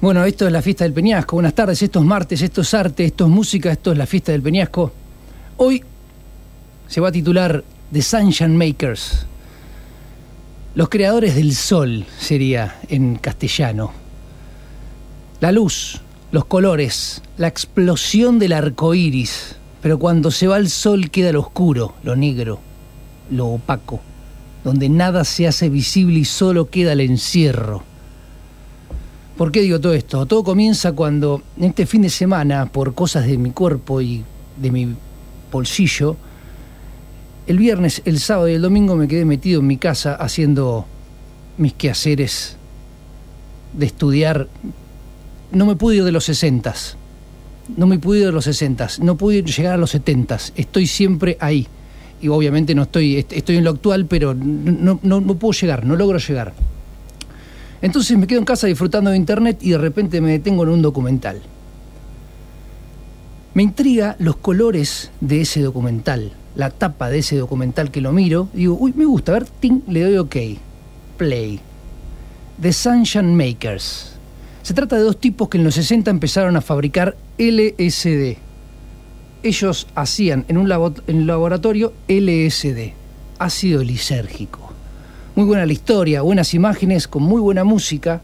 Bueno, esto es la fiesta del Peñasco. Buenas tardes, esto es martes, esto es arte, esto es música, esto es la fiesta del Peñasco. Hoy se va a titular The Sunshine Makers. Los creadores del sol sería en castellano. La luz, los colores, la explosión del arco iris. Pero cuando se va el sol queda lo oscuro, lo negro, lo opaco, donde nada se hace visible y solo queda el encierro ¿Por qué digo todo esto? Todo comienza cuando este fin de semana, por cosas de mi cuerpo y de mi bolsillo, el viernes, el sábado y el domingo me quedé metido en mi casa haciendo mis quehaceres de estudiar. No me pude ir de los sesentas. No me pude ir de los sesentas. No pude llegar a los setentas. Estoy siempre ahí. Y obviamente no estoy, estoy en lo actual, pero no, no, no puedo llegar, no logro llegar. Entonces me quedo en casa disfrutando de internet y de repente me detengo en un documental. Me intriga los colores de ese documental, la tapa de ese documental que lo miro. Digo, uy, me gusta, a ver, ting, le doy OK. Play. The Sunshine Makers. Se trata de dos tipos que en los 60 empezaron a fabricar LSD. Ellos hacían en un laboratorio LSD, ácido lisérgico muy buena la historia, buenas imágenes, con muy buena música.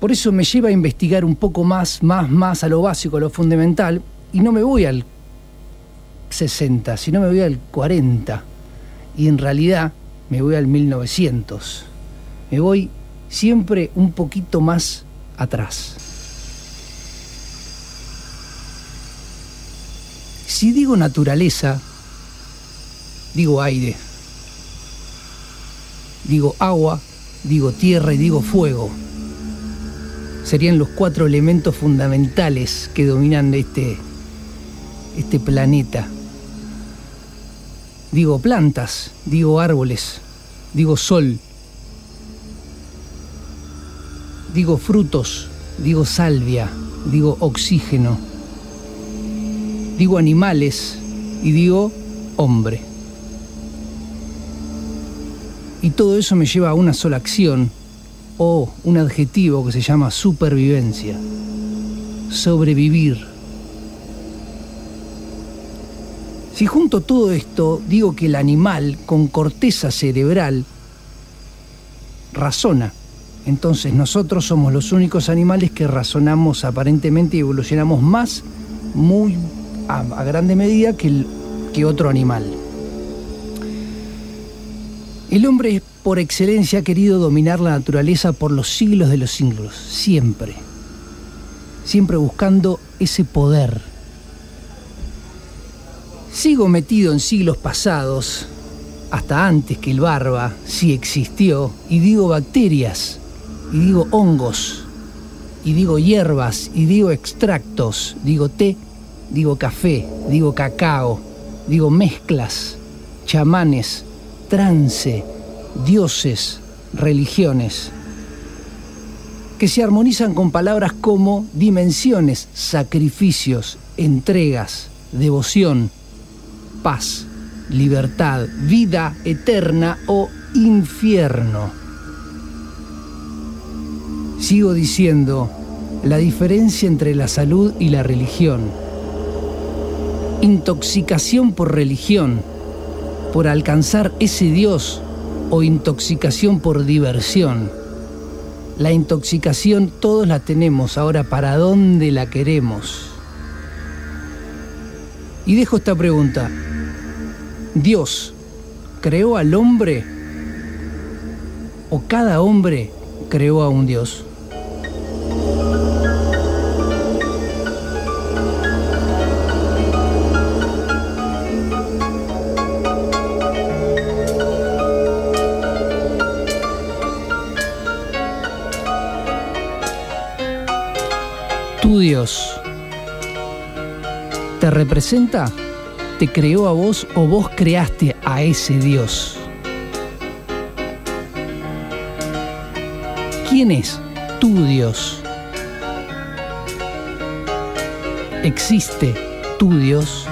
Por eso me lleva a investigar un poco más, más, más a lo básico, a lo fundamental, y no me voy al 60, sino me voy al 40. Y en realidad me voy al 1900. Me voy siempre un poquito más atrás. Si digo naturaleza, digo aire digo agua, digo tierra y digo fuego. Serían los cuatro elementos fundamentales que dominan este, este planeta. Digo plantas, digo árboles, digo sol, digo frutos, digo salvia, digo oxígeno, digo animales y digo hombre. Y todo eso me lleva a una sola acción o un adjetivo que se llama supervivencia. Sobrevivir. Si junto todo esto digo que el animal con corteza cerebral razona, entonces nosotros somos los únicos animales que razonamos aparentemente y evolucionamos más, muy a, grande medida que, que otro animal. El hombre por excelencia ha querido dominar la naturaleza por los siglos de los siglos, siempre. Siempre buscando ese poder. Sigo metido en siglos pasados, hasta antes que el barba sí existió, y digo bacterias, y digo hongos, y digo hierbas, y digo extractos, digo té, digo café, digo cacao, digo mezclas, chamanes, trance, dioses, religiones, que se armonizan con palabras como dimensiones, sacrificios, entregas, devoción, paz, libertad, vida eterna o infierno. Sigo diciendo la diferencia entre la salud y la religión. Intoxicación por religión por alcanzar ese Dios o intoxicación por diversión. La intoxicación todos la tenemos, ahora ¿para dónde la queremos? Y dejo esta pregunta. ¿Dios creó al hombre o cada hombre creó a un Dios? Te representa, te creó a vos o vos creaste a ese Dios. ¿Quién es tu Dios? ¿Existe tu Dios?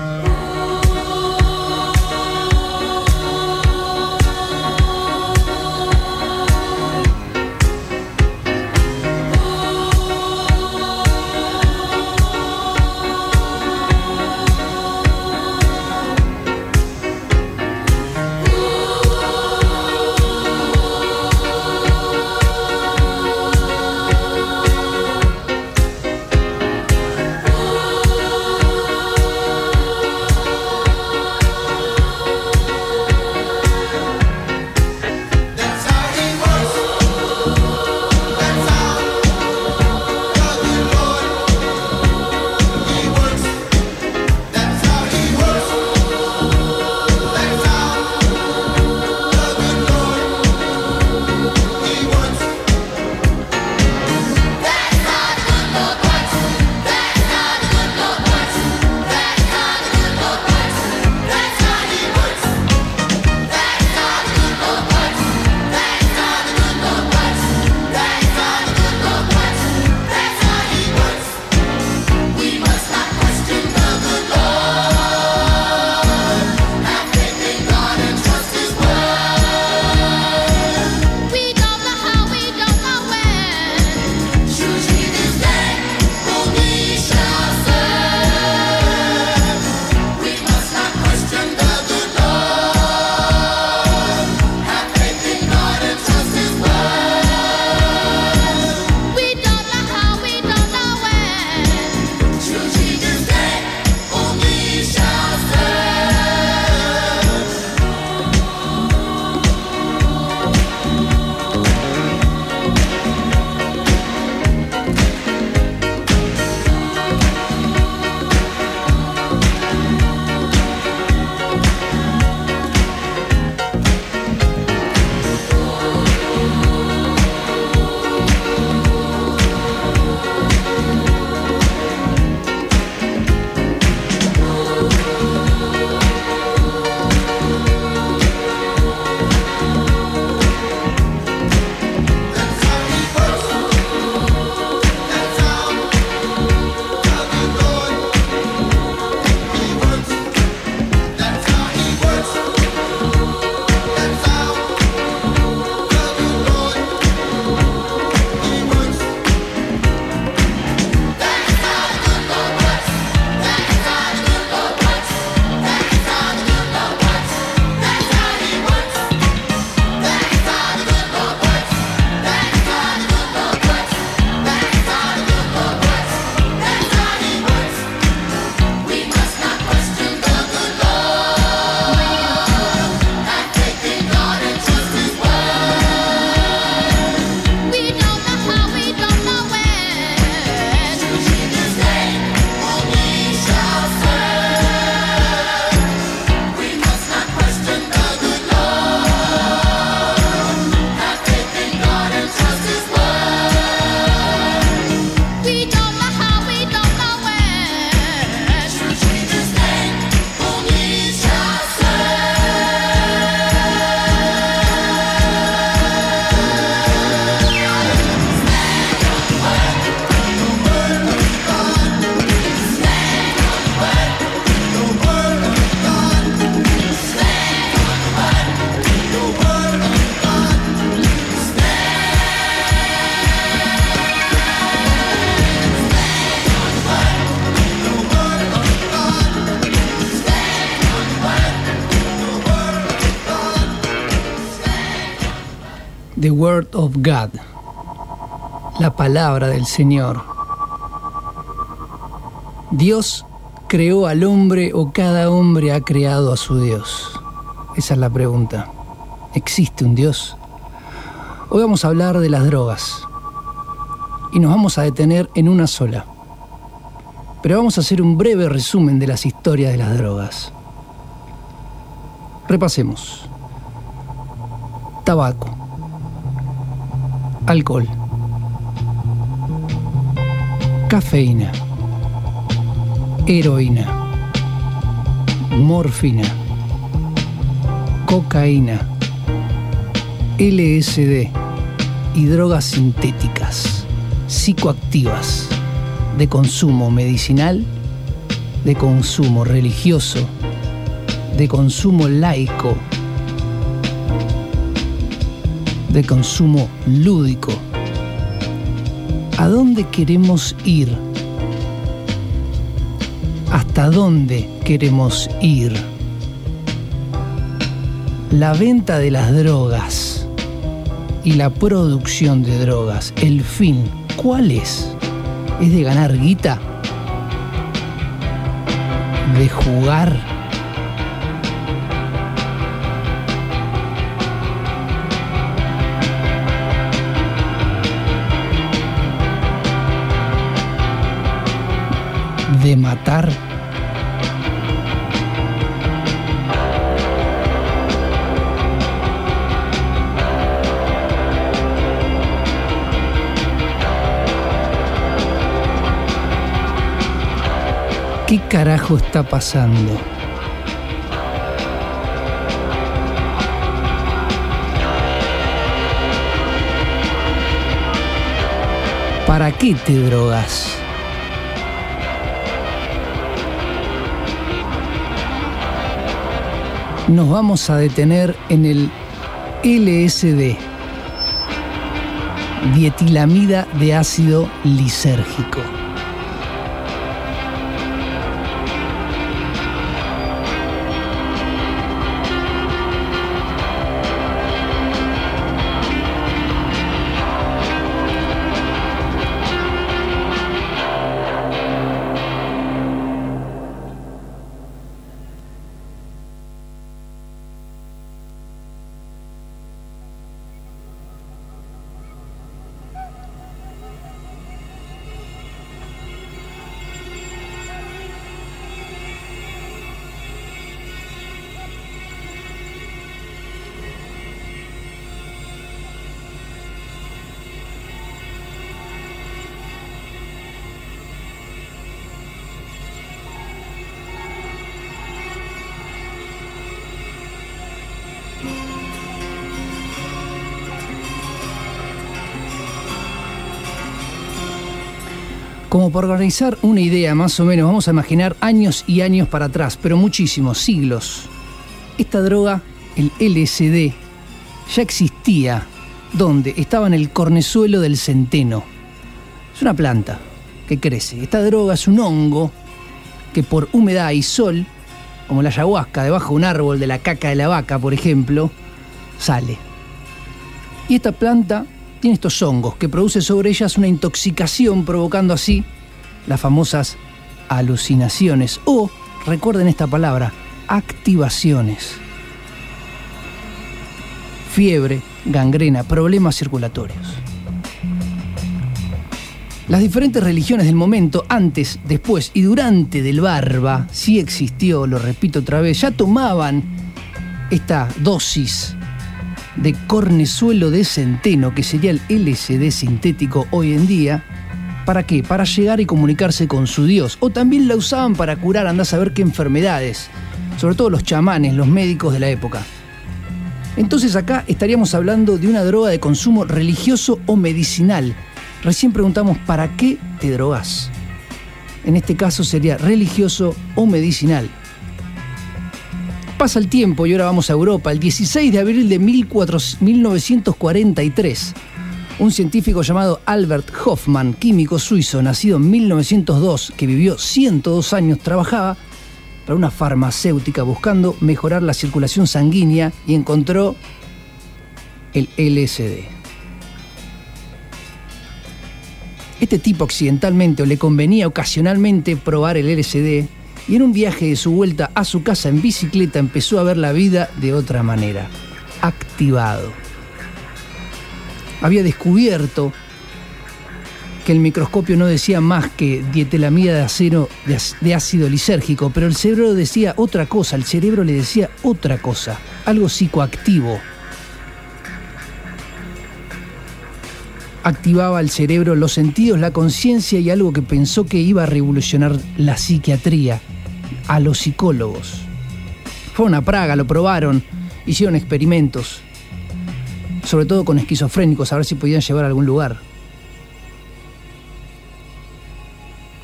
Word of God, la palabra del Señor. Dios creó al hombre o cada hombre ha creado a su Dios. Esa es la pregunta. ¿Existe un Dios? Hoy vamos a hablar de las drogas y nos vamos a detener en una sola. Pero vamos a hacer un breve resumen de las historias de las drogas. Repasemos. Tabaco. Alcohol. Cafeína. Heroína. Morfina. Cocaína. LSD y drogas sintéticas, psicoactivas, de consumo medicinal, de consumo religioso, de consumo laico, de consumo lúdico. ¿A dónde queremos ir? ¿Hasta dónde queremos ir? La venta de las drogas y la producción de drogas, el fin, ¿cuál es? ¿Es de ganar guita? ¿De jugar? Matar. ¿Qué carajo está pasando? ¿Para qué te drogas? Nos vamos a detener en el LSD, dietilamida de ácido lisérgico. Como por organizar una idea más o menos, vamos a imaginar años y años para atrás, pero muchísimos, siglos. Esta droga, el LSD, ya existía. ¿Dónde? Estaba en el cornezuelo del centeno. Es una planta que crece. Esta droga es un hongo que por humedad y sol, como la ayahuasca debajo de un árbol de la caca de la vaca, por ejemplo, sale. Y esta planta tiene estos hongos que produce sobre ellas una intoxicación provocando así las famosas alucinaciones o, recuerden esta palabra, activaciones. Fiebre, gangrena, problemas circulatorios. Las diferentes religiones del momento, antes, después y durante del barba, sí existió, lo repito otra vez, ya tomaban esta dosis de cornezuelo de centeno, que sería el LSD sintético hoy en día. ¿Para qué? Para llegar y comunicarse con su Dios. O también la usaban para curar, anda a saber qué enfermedades. Sobre todo los chamanes, los médicos de la época. Entonces acá estaríamos hablando de una droga de consumo religioso o medicinal. Recién preguntamos, ¿para qué te drogas? En este caso sería religioso o medicinal. Pasa el tiempo y ahora vamos a Europa. El 16 de abril de 1943, un científico llamado Albert Hoffman, químico suizo, nacido en 1902, que vivió 102 años, trabajaba para una farmacéutica buscando mejorar la circulación sanguínea y encontró el LSD. Este tipo accidentalmente o le convenía ocasionalmente probar el LSD y en un viaje de su vuelta a su casa en bicicleta empezó a ver la vida de otra manera, activado. Había descubierto que el microscopio no decía más que dietelamida de acero de ácido lisérgico, pero el cerebro decía otra cosa, el cerebro le decía otra cosa, algo psicoactivo. Activaba el cerebro, los sentidos, la conciencia y algo que pensó que iba a revolucionar la psiquiatría, a los psicólogos. Fue una praga, lo probaron, hicieron experimentos, sobre todo con esquizofrénicos, a ver si podían llevar a algún lugar.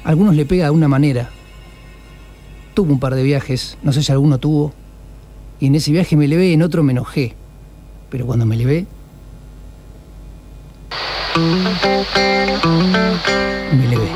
algunos le pega de una manera. Tuve un par de viajes, no sé si alguno tuvo, y en ese viaje me levé, en otro me enojé. Pero cuando me levé, me levé.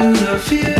to the field.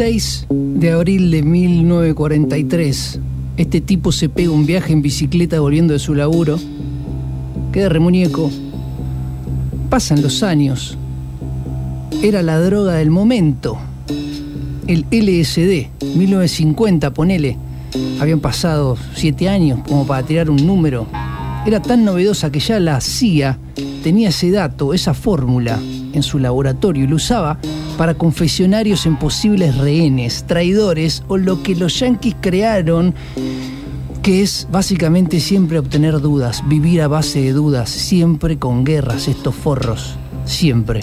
16 de abril de 1943, este tipo se pega un viaje en bicicleta volviendo de su laburo, queda remuñeco, pasan los años, era la droga del momento, el LSD, 1950, ponele, habían pasado siete años como para tirar un número, era tan novedosa que ya la CIA tenía ese dato, esa fórmula en su laboratorio y lo usaba para confesionarios en posibles rehenes, traidores o lo que los yanquis crearon, que es básicamente siempre obtener dudas, vivir a base de dudas, siempre con guerras, estos forros, siempre.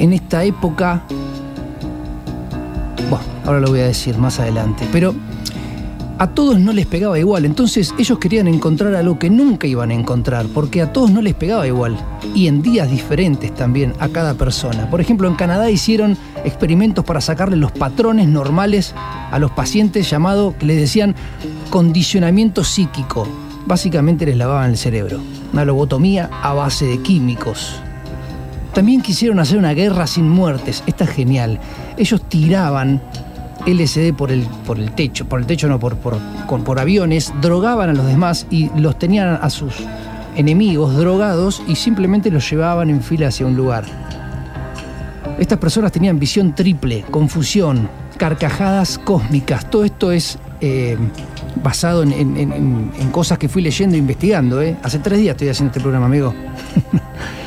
En esta época, bueno, ahora lo voy a decir más adelante, pero a todos no les pegaba igual, entonces ellos querían encontrar algo que nunca iban a encontrar, porque a todos no les pegaba igual, y en días diferentes también a cada persona. Por ejemplo, en Canadá hicieron experimentos para sacarle los patrones normales a los pacientes llamado, que les decían, condicionamiento psíquico. Básicamente les lavaban el cerebro, una lobotomía a base de químicos. También quisieron hacer una guerra sin muertes, esta es genial. Ellos tiraban LSD por el, por el techo, por el techo no, por, por, aviones, drogaban a los demás y los tenían a sus enemigos drogados y simplemente los llevaban en fila hacia un lugar. Estas personas tenían visión triple, confusión, carcajadas cósmicas. Todo esto es eh, basado en, cosas que fui leyendo e investigando. ¿eh? Hace tres días estoy haciendo este programa, amigo.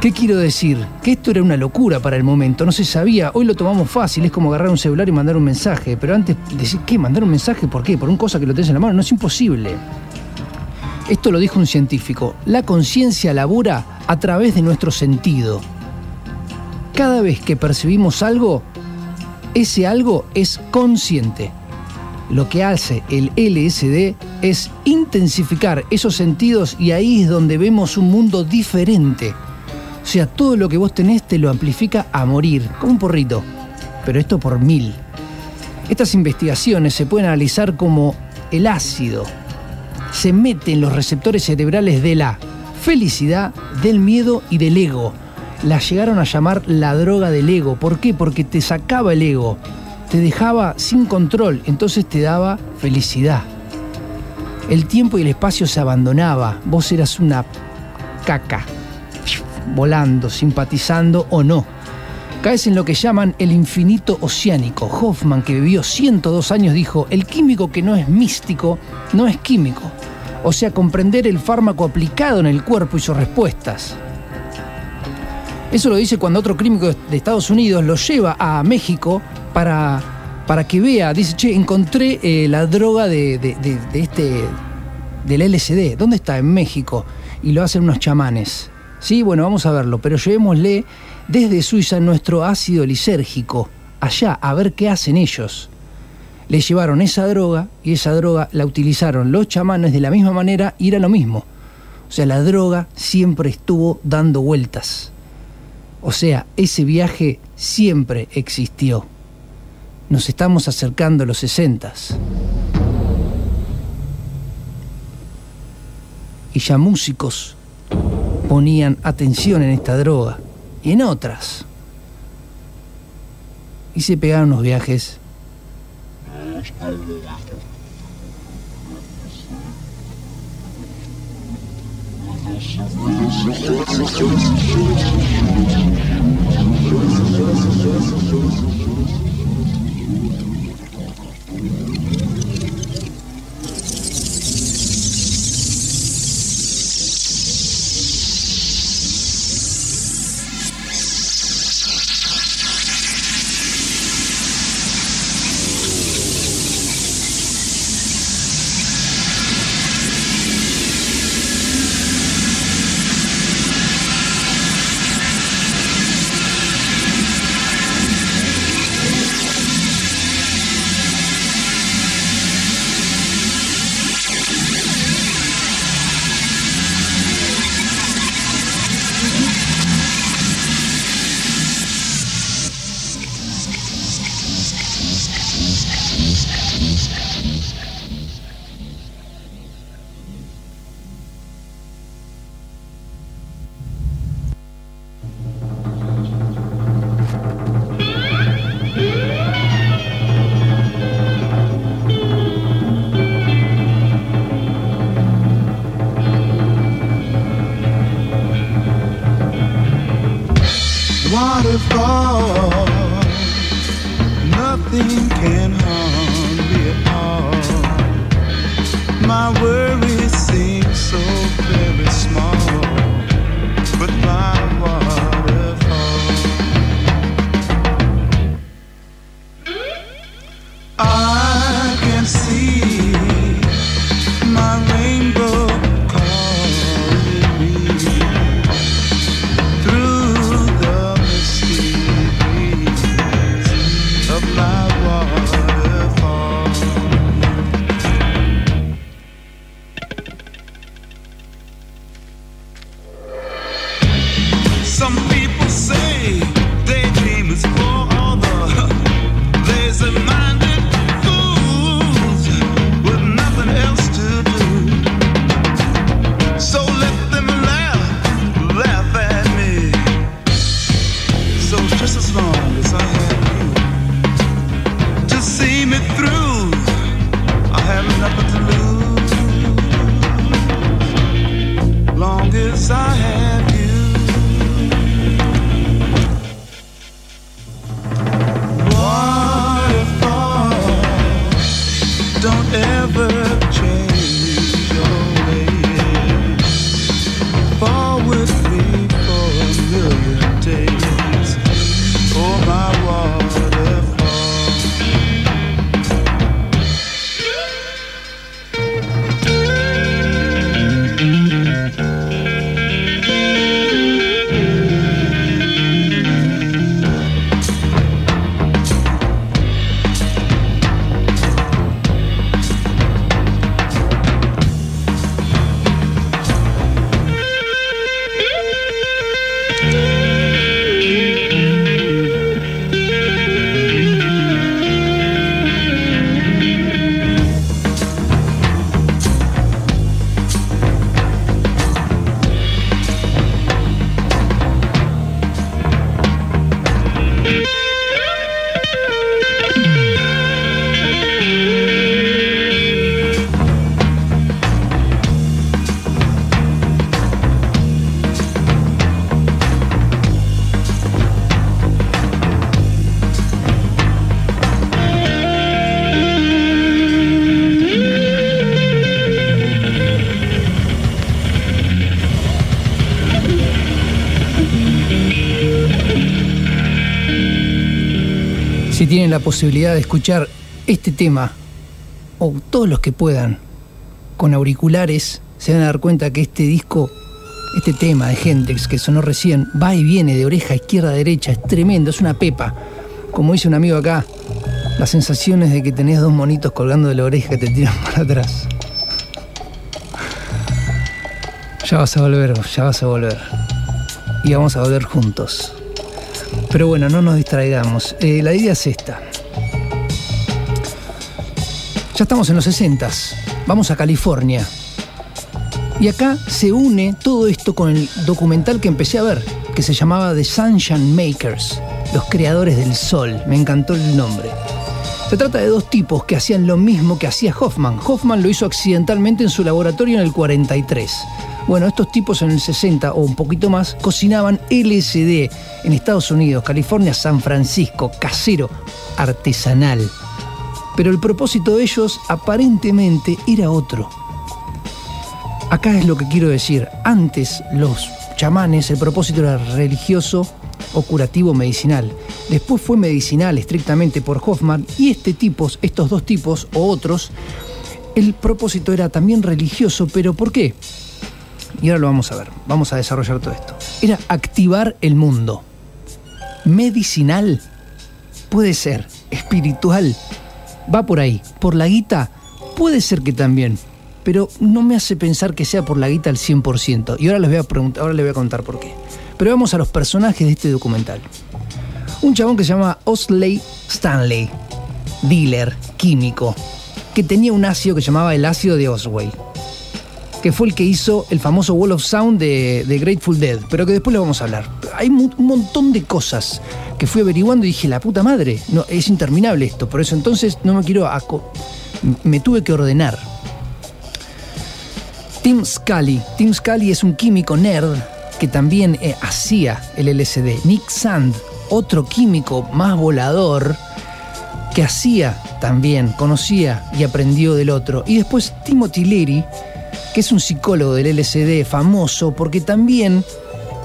¿Qué quiero decir? Que esto era una locura para el momento, no se sabía. Hoy lo tomamos fácil, es como agarrar un celular y mandar un mensaje. Pero antes, decir, ¿qué? ¿Mandar un mensaje? ¿Por qué? ¿Por una cosa que lo tenés en la mano? No es imposible. Esto lo dijo un científico. La conciencia labura a través de nuestro sentido. Cada vez que percibimos algo, ese algo es consciente. Lo que hace el LSD es intensificar esos sentidos y ahí es donde vemos un mundo diferente sea, todo lo que vos tenés te lo amplifica a morir, como un porrito. Pero esto por mil. Estas investigaciones se pueden analizar como el ácido. Se mete en los receptores cerebrales de la felicidad, del miedo y del ego. La llegaron a llamar la droga del ego. ¿Por qué? Porque te sacaba el ego, te dejaba sin control, entonces te daba felicidad. El tiempo y el espacio se abandonaba, vos eras una caca volando, simpatizando o no. Caes en lo que llaman el infinito oceánico. Hoffman, que vivió 102 años, dijo, el químico que no es místico, no es químico. O sea, comprender el fármaco aplicado en el cuerpo y sus respuestas. Eso lo dice cuando otro químico de Estados Unidos lo lleva a México para, para que vea, dice, che, encontré eh, la droga de, de este, del LSD. ¿Dónde está? En México. Y lo hacen unos chamanes. Sí, bueno, vamos a verlo, pero llevémosle desde Suiza nuestro ácido lisérgico, allá, a ver qué hacen ellos. Le llevaron esa droga y esa droga la utilizaron los chamanes de la misma manera y era lo mismo. O sea, la droga siempre estuvo dando vueltas. O sea, ese viaje siempre existió. Nos estamos acercando a los sesentas. Y ya músicos ponían atención en esta droga y en otras. Y se pegaron los viajes. La posibilidad de escuchar este tema, o todos los que puedan, con auriculares, se van a dar cuenta que este disco, este tema de Hendrix que sonó recién, va y viene de oreja izquierda a derecha, es tremendo, es una pepa. Como dice un amigo acá, las sensaciones de que tenés dos monitos colgando de la oreja que te tiran para atrás. Ya vas a volver, ya vas a volver. Y vamos a volver juntos. Pero bueno, no nos distraigamos. Eh, la idea es esta. Ya estamos en los 60, vamos a California. Y acá se une todo esto con el documental que empecé a ver, que se llamaba The Sunshine Makers, los creadores del sol. Me encantó el nombre. Se trata de dos tipos que hacían lo mismo que hacía Hoffman. Hoffman lo hizo accidentalmente en su laboratorio en el 43. Bueno, estos tipos en el 60 o un poquito más cocinaban LSD en Estados Unidos, California, San Francisco, casero, artesanal. Pero el propósito de ellos aparentemente era otro. Acá es lo que quiero decir. Antes los chamanes, el propósito era religioso o curativo medicinal. Después fue medicinal estrictamente por Hoffman y este tipo, estos dos tipos o otros, el propósito era también religioso, pero ¿por qué? Y ahora lo vamos a ver, vamos a desarrollar todo esto. Era activar el mundo. Medicinal, puede ser, espiritual, va por ahí. Por la guita, puede ser que también, pero no me hace pensar que sea por la guita al 100%. Y ahora les voy a preguntar, ahora les voy a contar por qué. Pero vamos a los personajes de este documental. Un chabón que se llama Osley Stanley, dealer, químico, que tenía un ácido que llamaba el ácido de Osway que fue el que hizo el famoso Wall of Sound de, Grateful Dead, pero que después le vamos a hablar. Hay un montón de cosas que fui averiguando y dije, la puta madre, no, es interminable esto, por eso entonces no me quiero... me tuve que ordenar. Tim Scully. Tim Scully es un químico nerd que también eh, hacía el LSD. Nick Sand, otro químico más volador, que hacía también, conocía y aprendió del otro. Y después Timothy Leary, que es un psicólogo del LSD famoso porque también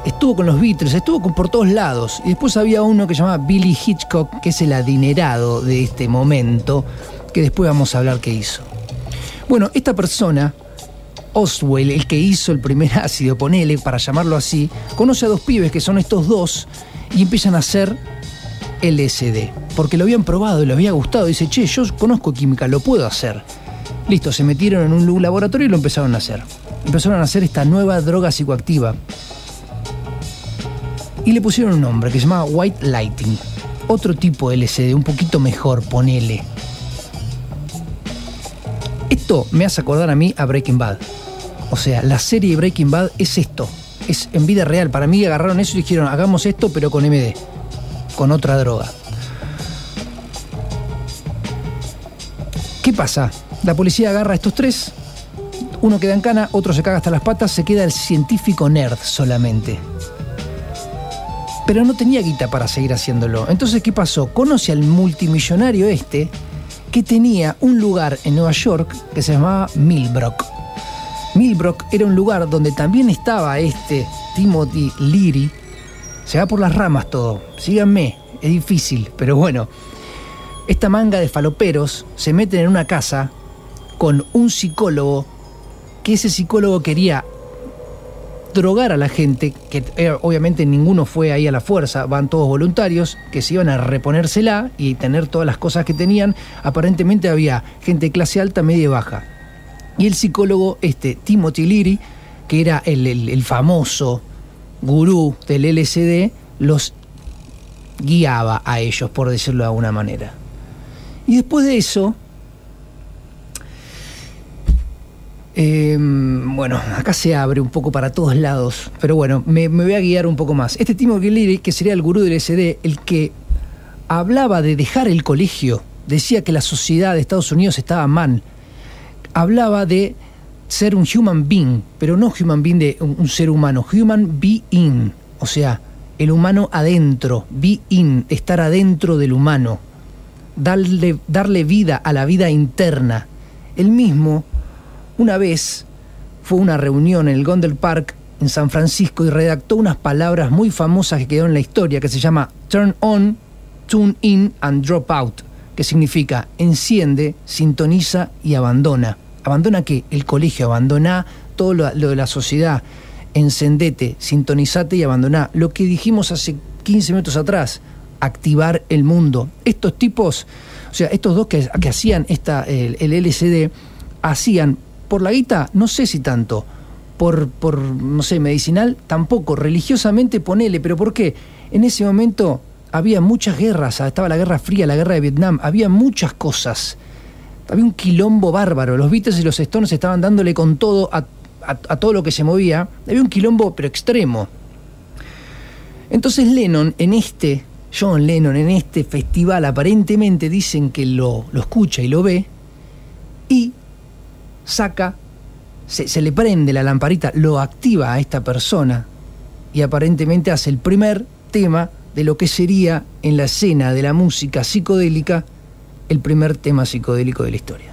estuvo con los Beatles, estuvo por todos lados. Y después había uno que se llamaba Billy Hitchcock, que es el adinerado de este momento, que después vamos a hablar qué hizo. Bueno, esta persona, Oswell, el que hizo el primer ácido, ponele, para llamarlo así, conoce a dos pibes que son estos dos y empiezan a hacer LSD. Porque lo habían probado y le había gustado. Dice, che, yo conozco química, lo puedo hacer. Listo, se metieron en un laboratorio y lo empezaron a hacer. Empezaron a hacer esta nueva droga psicoactiva y le pusieron un nombre que se llamaba White Lighting. Otro tipo de LCD, un poquito mejor, ponele. Esto me hace acordar a mí a Breaking Bad. O sea, la serie Breaking Bad es esto. Es en vida real. Para mí agarraron eso y dijeron, hagamos esto pero con MD. Con otra droga. ¿Qué pasa? La policía agarra a estos tres. Uno queda en cana, otro se caga hasta las patas, se queda el científico nerd solamente pero no tenía guita para seguir haciéndolo. Entonces, ¿qué pasó? Conoce al multimillonario este que tenía un lugar en Nueva York que se llamaba Millbrook. Millbrook era un lugar donde también estaba este Timothy Leary. Se va por las ramas todo. Síganme, es difícil, pero bueno. Esta manga de faloperos se meten en una casa con un psicólogo que ese psicólogo quería drogar a la gente, que eh, obviamente ninguno fue ahí a la fuerza, van todos voluntarios, que se iban a reponérsela y tener todas las cosas que tenían. Aparentemente había gente de clase alta, media y baja. Y el psicólogo, este, Timothy Leary, que era el, el famoso gurú del LSD, los guiaba a ellos, por decirlo de alguna manera. Y después de eso, Em, bueno, acá se abre un poco para todos lados, pero bueno, me, voy a guiar un poco más. Este Timo Gilliri, que sería el gurú del SD, el que hablaba de dejar el colegio, decía que la sociedad de Estados Unidos estaba mal, hablaba de ser un human being, pero no human being de un, ser humano, human being, o sea, el humano adentro, being, estar adentro del humano, darle, darle vida a la vida interna. El mismo una vez fue una reunión en el Gondel Park en San Francisco y redactó unas palabras muy famosas que quedaron en la historia que se llama Turn on, tune in and drop out, que significa enciende, sintoniza y abandona. ¿Abandona qué? El colegio, abandona todo lo, de la sociedad. Encendete, sintonizate y abandona. Lo que dijimos hace 15 minutos atrás, activar el mundo. Estos tipos, o sea, estos dos que, hacían esta, el, el LCD, hacían por la guita, no sé si tanto. Por, por, no sé, medicinal, tampoco. Religiosamente, ponele. ¿Pero por qué? En ese momento había muchas guerras. Ah, estaba la Guerra Fría, la Guerra de Vietnam. Había muchas cosas. Había un quilombo bárbaro. Los Beatles y los Stones estaban dándole con todo a, a todo lo que se movía. Había un quilombo, pero extremo. Entonces Lennon, en este, John Lennon, en este festival, aparentemente dicen que lo, lo escucha y lo ve. Y saca, se, le prende la lamparita, lo activa a esta persona y aparentemente hace el primer tema de lo que sería en la escena de la música psicodélica el primer tema psicodélico de la historia.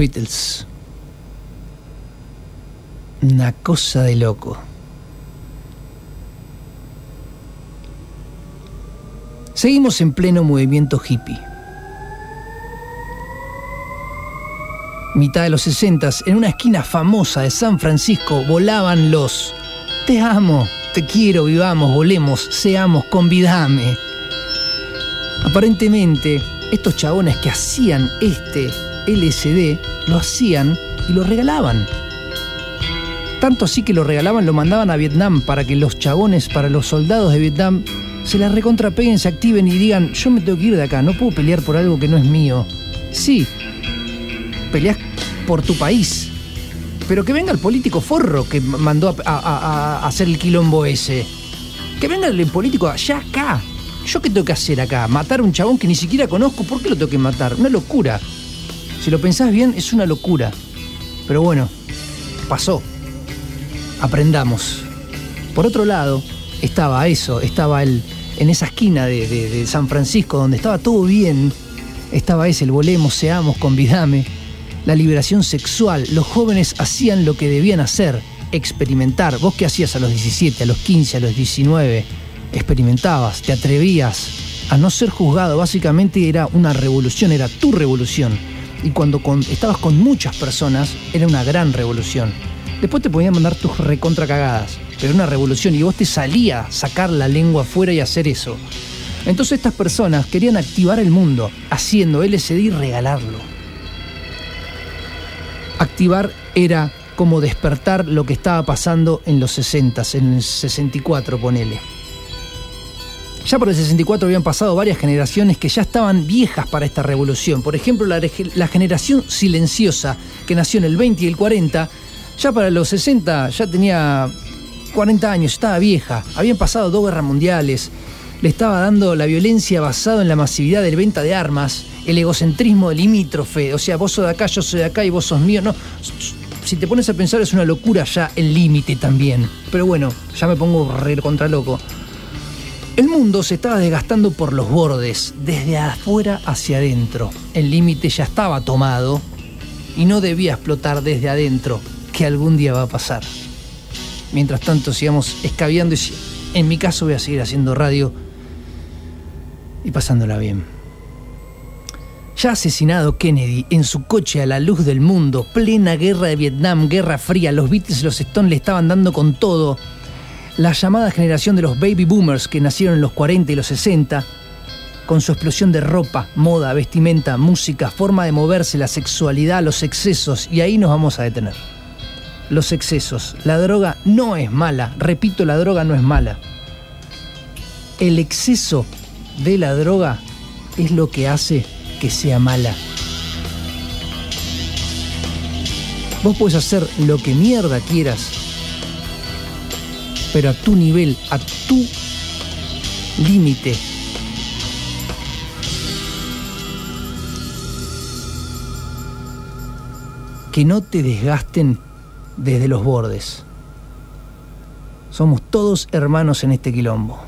Beatles. Una cosa de loco. Seguimos en pleno movimiento hippie. Mitad de los 60, en una esquina famosa de San Francisco, volaban los Te amo, te quiero, vivamos, volemos, seamos, convidame. Aparentemente, estos chabones que hacían este LSD lo hacían y lo regalaban. Tanto así que lo regalaban, lo mandaban a Vietnam para que los chabones, para los soldados de Vietnam, se la recontrapeguen, se activen y digan, yo me tengo que ir de acá, no puedo pelear por algo que no es mío. Sí, peleas por tu país, pero que venga el político forro que mandó a, hacer el quilombo ese. Que venga el político allá acá. ¿Yo qué tengo que hacer acá? ¿Matar a un chabón que ni siquiera conozco? ¿Por qué lo tengo que matar? Una locura. Si lo pensás bien, es una locura. Pero bueno, pasó. Aprendamos. Por otro lado, estaba eso, estaba el, en esa esquina de, San Francisco donde estaba todo bien, estaba ese, el volemos, seamos, convidame, la liberación sexual, los jóvenes hacían lo que debían hacer, experimentar. ¿Vos qué hacías a los 17, a los 15, a los 19? Experimentabas, te atrevías a no ser juzgado, básicamente era una revolución, era tu revolución. Y cuando estabas con muchas personas, era una gran revolución. Después te podían mandar tus recontra cagadas, pero una revolución y vos te salía sacar la lengua afuera y hacer eso. Entonces estas personas querían activar el mundo haciendo LSD y regalarlo. Activar era como despertar lo que estaba pasando en los 60, en el 64 ponele. Ya por el 64 habían pasado varias generaciones que ya estaban viejas para esta revolución. Por ejemplo, la, la generación silenciosa que nació en el 20 y el 40 ya para los 60 ya tenía 40 años, estaba vieja, habían pasado dos guerras mundiales, le estaba dando la violencia basada en la masividad de venta de armas, el egocentrismo limítrofe, o sea, vos sos de acá, yo soy de acá y vos sos mío, no. Si te pones a pensar es una locura ya el límite también. Pero bueno, ya me pongo re contra loco. El mundo se estaba desgastando por los bordes, desde afuera hacia adentro. El límite ya estaba tomado y no debía explotar desde adentro, que algún día va a pasar. Mientras tanto sigamos escabeando y en mi caso voy a seguir haciendo radio y pasándola bien. Ya asesinado Kennedy en su coche a la luz del mundo, plena guerra de Vietnam, guerra fría, los Beatles y los Stones le estaban dando con todo. La llamada generación de los baby boomers que nacieron en los 40 y los 60, con su explosión de ropa, moda, vestimenta, música, forma de moverse, la sexualidad, los excesos, y ahí nos vamos a detener los excesos. La droga no es mala, repito, la droga no es mala. El exceso de la droga es lo que hace que sea mala. Vos puedes hacer lo que mierda quieras, pero a tu nivel, a tu límite. Que no te desgasten desde los bordes. Somos todos hermanos en este quilombo.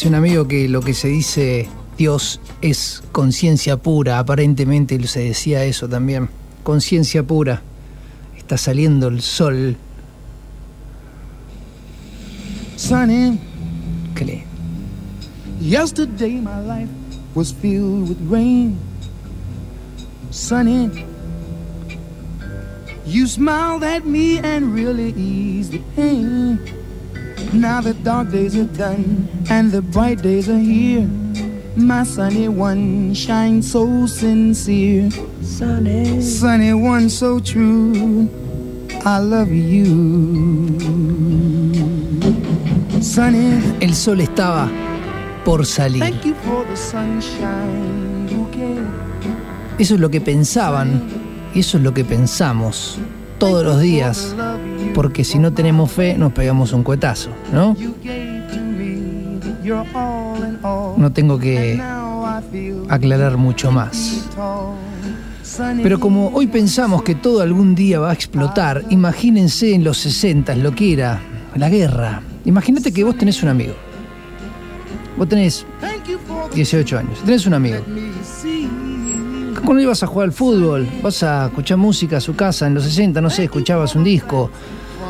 Dice un amigo que lo que se dice Dios es conciencia pura, aparentemente se decía eso también, conciencia pura, está saliendo el sol. Sunny, ¿Qué Yesterday my life was filled with rain. Sunny, you smiled at me and really eased the pain. Now the dark days are done and the bright days are here. My sunny one shines so sincere. Sunny, sunny one so true. I love you. Sunny. El sol estaba por salir. Thank you for the sunshine bouquet. Eso es lo que pensaban y eso es lo que pensamos todos los días porque si no tenemos fe nos pegamos un cuetazo, ¿no? No tengo que aclarar mucho más. Pero como hoy pensamos que todo algún día va a explotar, imagínense en los 60 lo que era la guerra. Imagínate que vos tenés un amigo. Vos tenés 18 años, tenés un amigo. Cuando ibas a jugar al fútbol, vas a escuchar música a su casa en los 60, no sé, escuchabas un disco,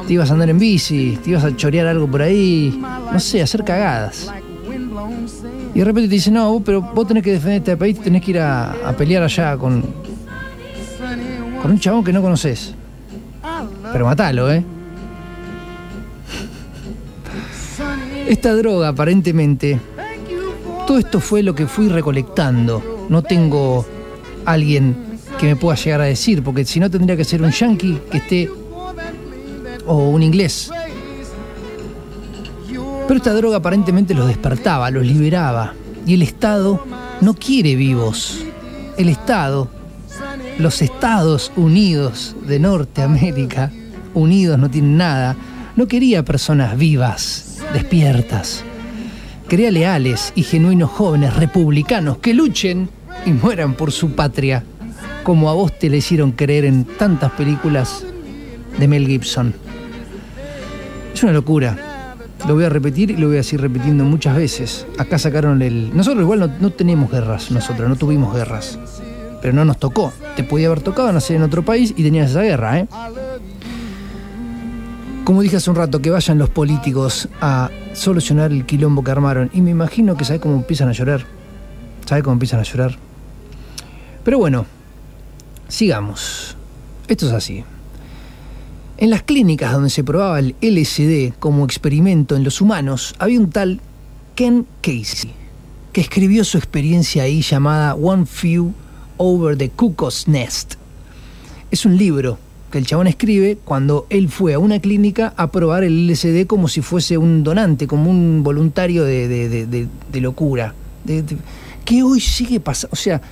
te ibas a andar en bici, te ibas a chorear algo por ahí, no sé, hacer cagadas. Y de repente te dicen, no, pero vos tenés que defender este país, tenés que ir a, pelear allá con, con un chabón que no conoces. Pero matalo, ¿eh? Esta droga, aparentemente, todo esto fue lo que fui recolectando. No tengo alguien que me pueda llegar a decir, porque si no tendría que ser un yankee que esté o un inglés. Pero esta droga aparentemente los despertaba, los liberaba. Y el Estado no quiere vivos. El Estado, los Estados Unidos de Norteamérica, unidos no tienen nada, no quería personas vivas, despiertas. Quería leales y genuinos jóvenes republicanos que luchen y mueran por su patria, como a vos te le hicieron creer en tantas películas de Mel Gibson. Es una locura. Lo voy a repetir y lo voy a seguir repitiendo muchas veces. Acá sacaron el... Nosotros igual no, no tenemos guerras, nosotros no tuvimos guerras. Pero no nos tocó. Te podía haber tocado nacer en otro país y tenías esa guerra, ¿eh? Como dije hace un rato, que vayan los políticos a solucionar el quilombo que armaron. Y me imagino que sabe cómo empiezan a llorar. ¿Sabe cómo empiezan a llorar? Pero bueno, sigamos. Esto es así. En las clínicas donde se probaba el LSD como experimento en los humanos, había un tal Ken Casey, que escribió su experiencia ahí llamada One Few Over the Cuckoo's Nest. Es un libro que el chabón escribe cuando él fue a una clínica a probar el LSD como si fuese un donante, como un voluntario de, locura. que hoy sigue pasando, o sea,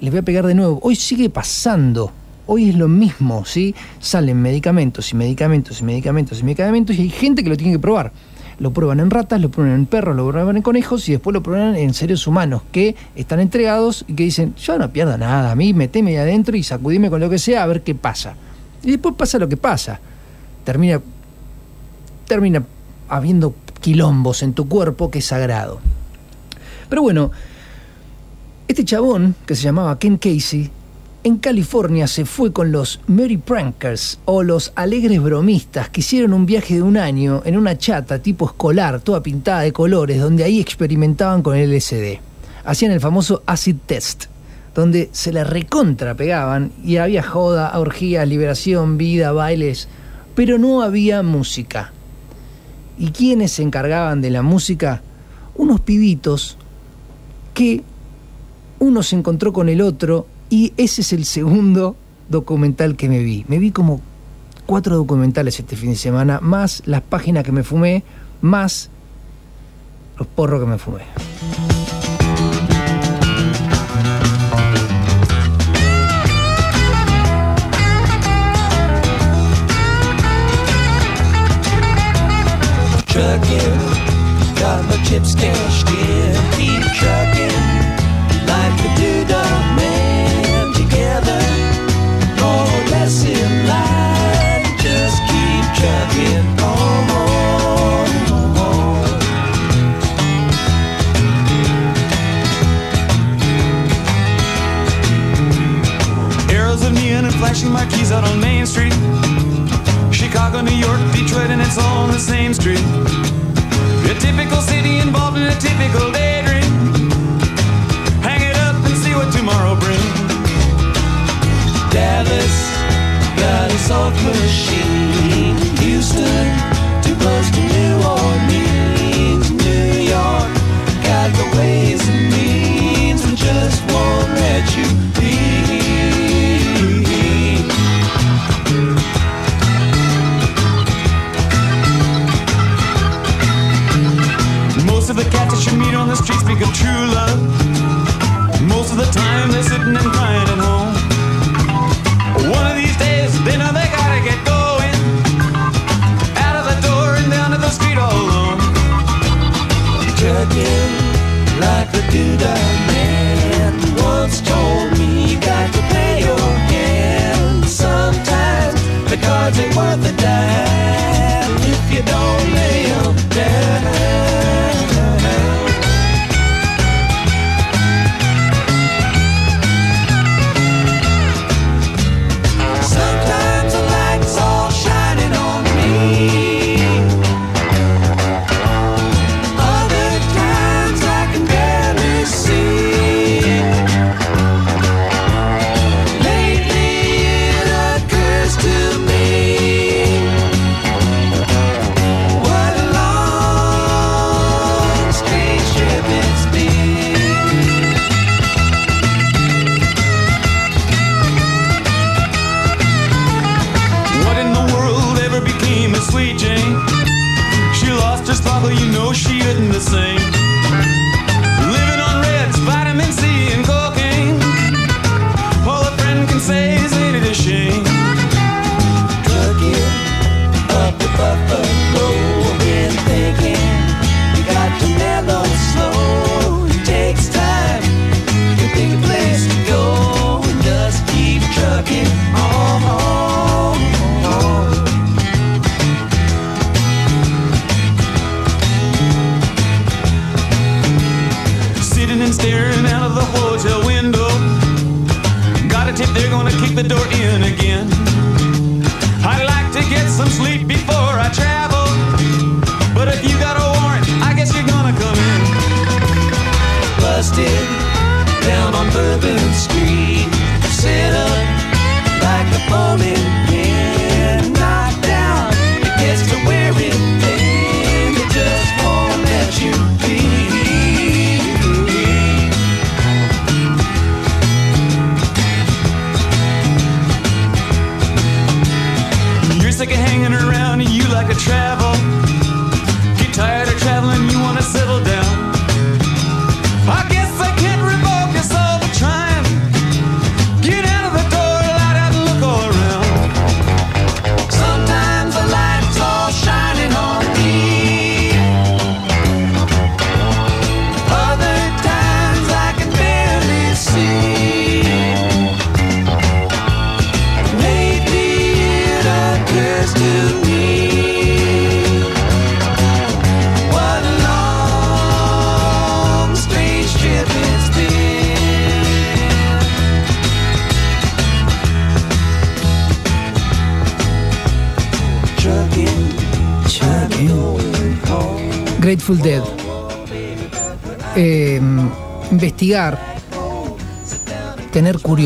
les voy a pegar de nuevo, hoy sigue pasando Hoy es lo mismo, ¿sí? Salen medicamentos y medicamentos y medicamentos y medicamentos y hay gente que lo tiene que probar. Lo prueban en ratas, lo prueban en perros, lo prueban en conejos y después lo prueban en seres humanos que están entregados y que dicen, yo no pierdo nada, a mí meteme ahí adentro y sacudime con lo que sea a ver qué pasa. Y después pasa lo que pasa. Termina, termina habiendo quilombos en tu cuerpo que es sagrado. Pero bueno, este chabón que se llamaba Ken Casey en California se fue con los Merry Prankers o los Alegres Bromistas que hicieron un viaje de un año en una chata tipo escolar, toda pintada de colores, donde ahí experimentaban con el LSD. Hacían el famoso acid test, donde se la recontra pegaban y había joda, orgías, liberación, vida, bailes, pero no había música. ¿Y quiénes se encargaban de la música? Unos pibitos que uno se encontró con el otro y ese es el segundo documental que me vi. Me vi como cuatro documentales este fin de semana, más las páginas que me fumé, más los porros que me fumé. Got my chips cashed. Street. Chicago, New York, Detroit, and it's all on the same street. A typical city involved in a typical daydream. Hang it up and see what tomorrow brings. Dallas got a soft machine. Houston girls you meet on the street speak of true love. Most of the time they're sitting and crying at home. One of these days they know they gotta get going. Out of the door and down to the street all alone. Jerking like the dude I man once told me you got to play your hand. Sometimes the cards ain't worth a dime if you don't lay them down.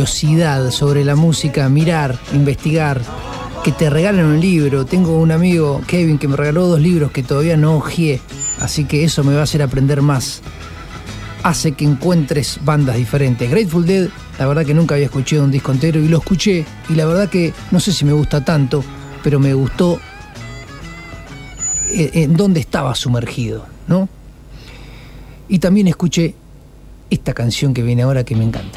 curiosidad sobre la música, mirar, investigar, que te regalen un libro. Tengo un amigo, Kevin, que me regaló dos libros que todavía no ojeé, así que eso me va a hacer aprender más. Hace que encuentres bandas diferentes. Grateful Dead, la verdad que nunca había escuchado un disco entero y lo escuché y la verdad que no sé si me gusta tanto, pero me gustó eh, en dónde estaba sumergido, ¿no? Y también escuché esta canción que viene ahora que me encanta.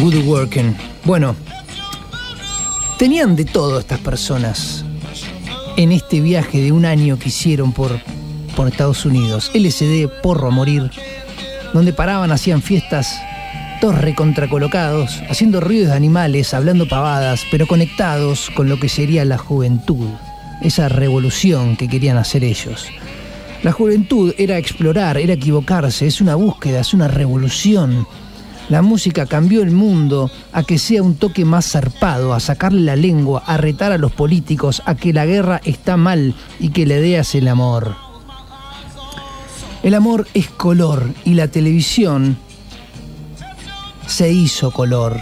Woodworking. Bueno, tenían de todo estas personas en este viaje de un año que hicieron por, por Estados Unidos. LSD, porro a morir, donde paraban, hacían fiestas, todos recontracolocados, haciendo ruidos de animales, hablando pavadas, pero conectados con lo que sería la juventud, esa revolución que querían hacer ellos. La juventud era explorar, era equivocarse, es una búsqueda, es una revolución. La música cambió el mundo a que sea un toque más zarpado, a sacarle la lengua, a retar a los políticos, a que la guerra está mal y que la idea es el amor. El amor es color y la televisión se hizo color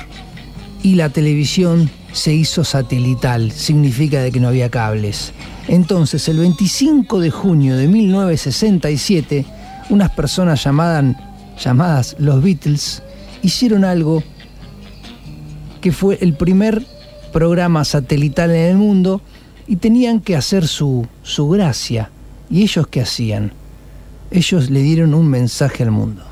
y la televisión se hizo satelital, significa de que no había cables. Entonces, el 25 de junio de 1967, unas personas llamadas, llamadas los Beatles hicieron algo que fue el primer programa satelital en el mundo y tenían que hacer su, su gracia. ¿Y ellos qué hacían? Ellos le dieron un mensaje al mundo.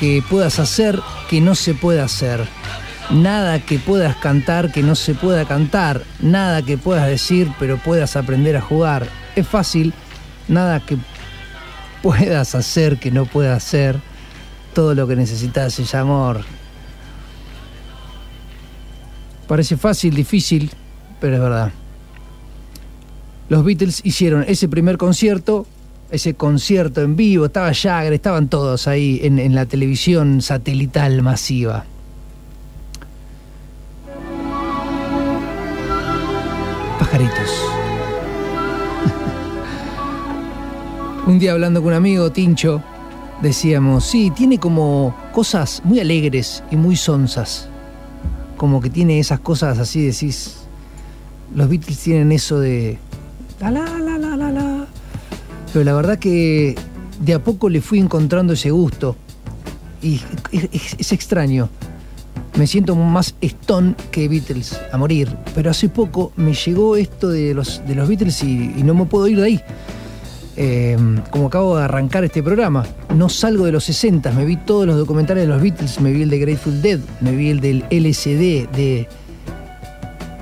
Que puedas hacer que no se pueda hacer. Nada que puedas cantar que no se pueda cantar. Nada que puedas decir pero puedas aprender a jugar. Es fácil. Nada que puedas hacer que no puedas hacer. Todo lo que necesitas es amor. Parece fácil, difícil, pero es verdad. Los Beatles hicieron ese primer concierto, ese concierto en vivo, estaba Jagger, estaban todos ahí en, la televisión satelital masiva. Pajaritos. Un día hablando con un amigo, Tincho, decíamos, sí, tiene como cosas muy alegres y muy sonsas. Como que tiene esas cosas así, decís, los Beatles tienen eso de... La, la. Pero la verdad que de a poco le fui encontrando ese gusto. Y es, extraño. Me siento más Stone que Beatles a morir. Pero hace poco me llegó esto de los, de los Beatles y, no me puedo ir de ahí. Eh, como acabo de arrancar este programa, no salgo de los 60, me vi todos los documentales de los Beatles, me vi el de Grateful Dead, me vi el del LSD, de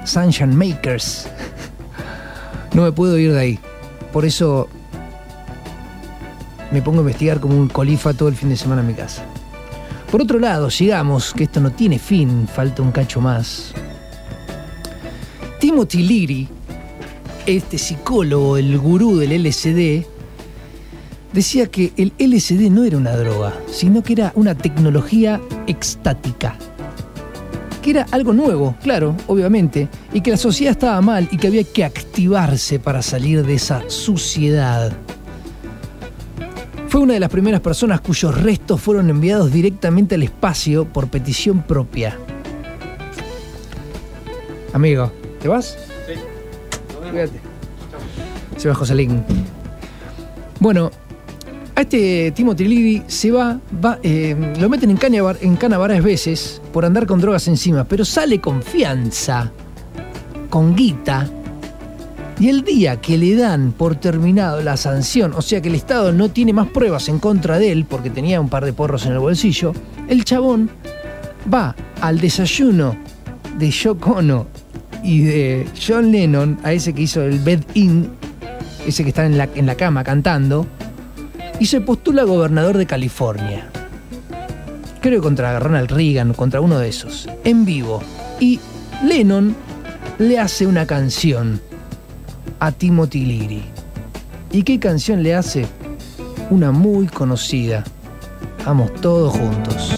Sunshine Makers. No me puedo ir de ahí. Por eso me pongo a investigar como un colifa todo el fin de semana en mi casa. Por otro lado, sigamos, que esto no tiene fin, falta un cacho más. Timothy Leary, este psicólogo, el gurú del LSD, decía que el LSD no era una droga, sino que era una tecnología extática. Que era algo nuevo, claro, obviamente, y que la sociedad estaba mal y que había que activarse para salir de esa suciedad. Fue una de las primeras personas cuyos restos fueron enviados directamente al espacio por petición propia. Amigo, ¿te vas? Sí. Cuídate. Se va Joselín. Bueno, a este Timothy Leary se va, va eh, lo meten en cana, en cana varias veces por andar con drogas encima, pero sale con fianza, con guita, y el día que le dan por terminado la sanción, o sea que el Estado no tiene más pruebas en contra de él porque tenía un par de porros en el bolsillo, el chabón va al desayuno de Yoko Ono y de John Lennon, a ese que hizo el Bed In, ese que está en la, en la cama cantando, y se postula gobernador de California. Creo que contra Ronald Reagan, contra uno de esos, en vivo. Y Lennon le hace una canción a Timothy Leary. ¿Y qué canción le hace? Una muy conocida. Vamos todos juntos.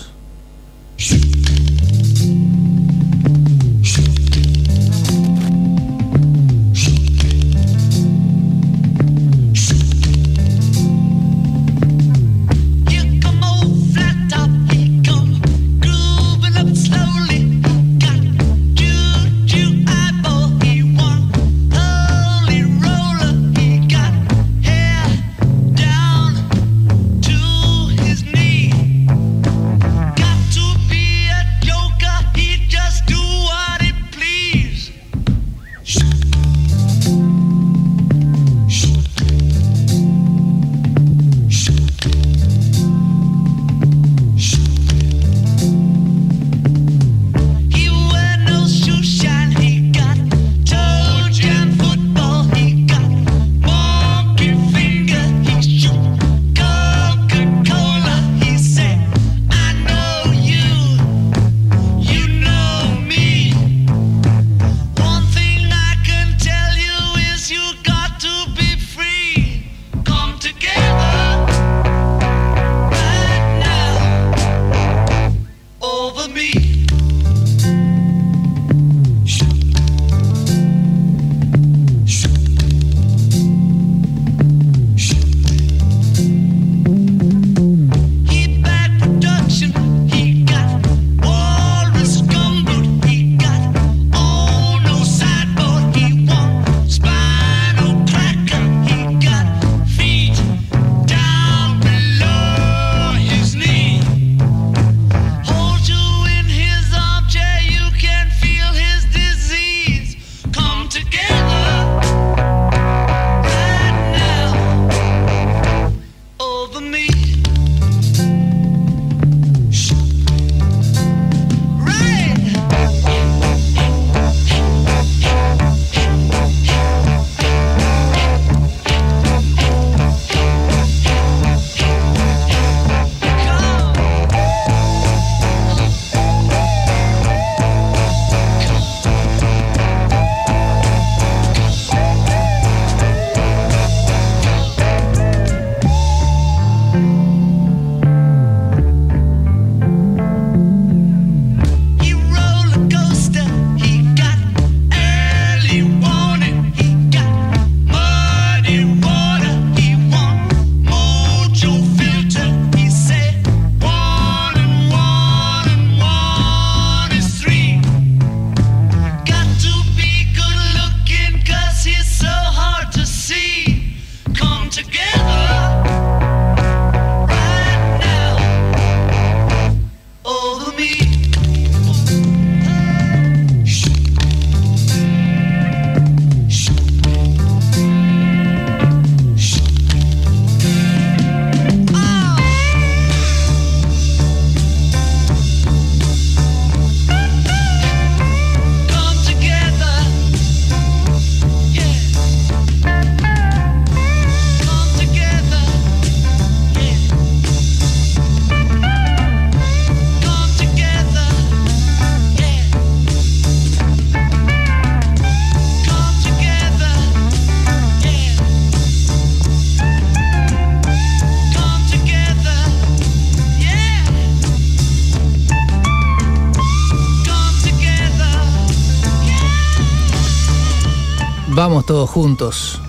Todos juntos.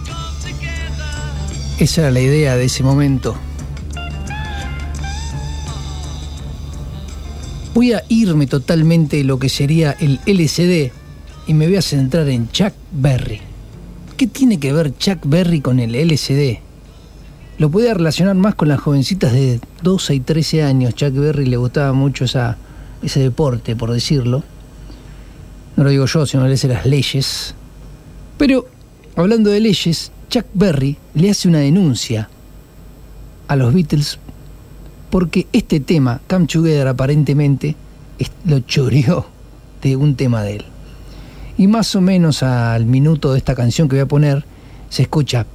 Esa era la idea de ese momento. Voy a irme totalmente de lo que sería el LCD y me voy a centrar en Chuck Berry. ¿Qué tiene que ver Chuck Berry con el LCD? Lo puede relacionar más con las jovencitas de 12 y 13 años. Chuck Berry le gustaba mucho esa, ese deporte, por decirlo. No lo digo yo, sino le hace las leyes. Pero, hablando de leyes, Chuck Berry le hace una denuncia a los Beatles porque este tema, Come Together, aparentemente lo choreó de un tema de él. Y más o menos al minuto de esta canción que voy a poner, se escucha.